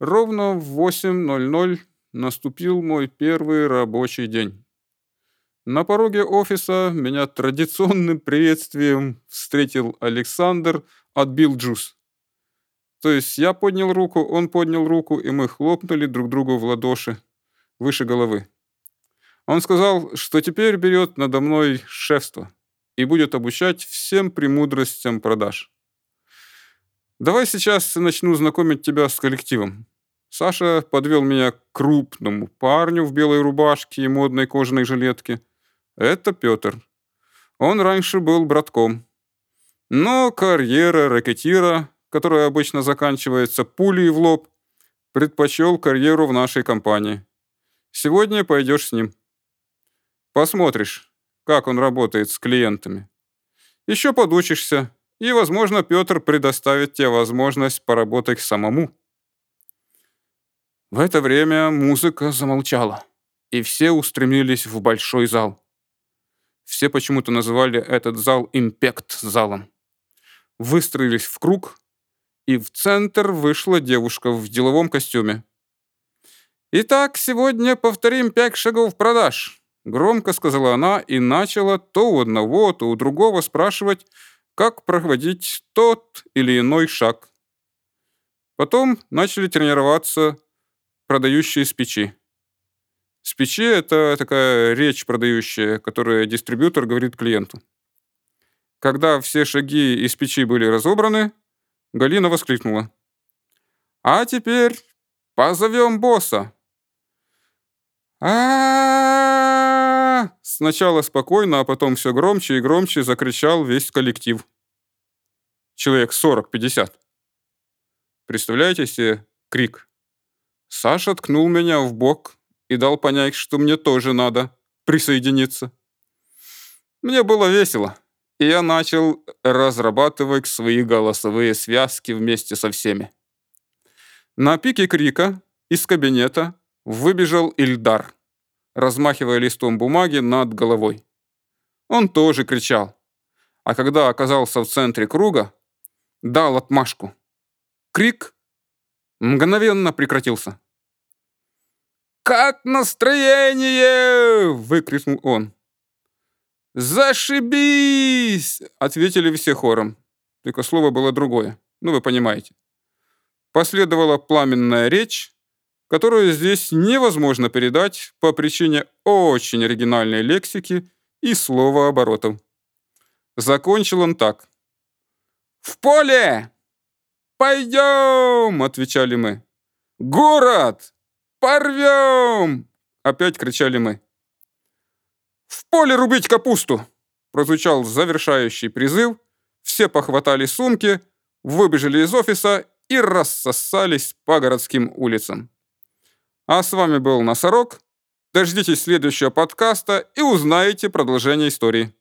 Ровно в 8.00 наступил мой первый рабочий день. На пороге офиса меня традиционным приветствием встретил Александр от Билджус. То есть я поднял руку, он поднял руку, и мы хлопнули друг другу в ладоши выше головы. Он сказал, что теперь берет надо мной шефство и будет обучать всем премудростям продаж. Давай сейчас начну знакомить тебя с коллективом. Саша подвел меня к крупному парню в белой рубашке и модной кожаной жилетке. Это Петр. Он раньше был братком. Но карьера ракетира, которая обычно заканчивается пулей в лоб, предпочел карьеру в нашей компании. Сегодня пойдешь с ним. Посмотришь, как он работает с клиентами. Еще подучишься, и, возможно, Петр предоставит тебе возможность поработать самому. В это время музыка замолчала, и все устремились в большой зал. Все почему-то называли этот зал импект-залом. Выстроились в круг, и в центр вышла девушка в деловом костюме. «Итак, сегодня повторим пять шагов продаж», — громко сказала она и начала то у одного, то у другого спрашивать, как проводить тот или иной шаг. Потом начали тренироваться продающие с печи. С печи — это такая речь продающая, которую дистрибьютор говорит клиенту. Когда все шаги из печи были разобраны, Галина воскликнула. «А теперь позовем босса!» а Сначала спокойно, а потом все громче и громче закричал весь коллектив. Человек 40-50. Представляете себе крик? Саша ткнул меня в бок и дал понять, что мне тоже надо присоединиться. Мне было весело, и я начал разрабатывать свои голосовые связки вместе со всеми. На пике крика из кабинета выбежал Ильдар, размахивая листом бумаги над головой. Он тоже кричал, а когда оказался в центре круга, дал отмашку. Крик мгновенно прекратился. «Как настроение?» — выкрикнул он. «Зашибись!» — ответили все хором. Только слово было другое. Ну, вы понимаете. Последовала пламенная речь, которую здесь невозможно передать по причине очень оригинальной лексики и слова оборотов. Закончил он так. «В поле! «Пойдем!» — отвечали мы. «Город! Порвем!» — опять кричали мы. «В поле рубить капусту!» — прозвучал завершающий призыв. Все похватали сумки, выбежали из офиса и рассосались по городским улицам. А с вами был Носорог. Дождитесь следующего подкаста и узнаете продолжение истории.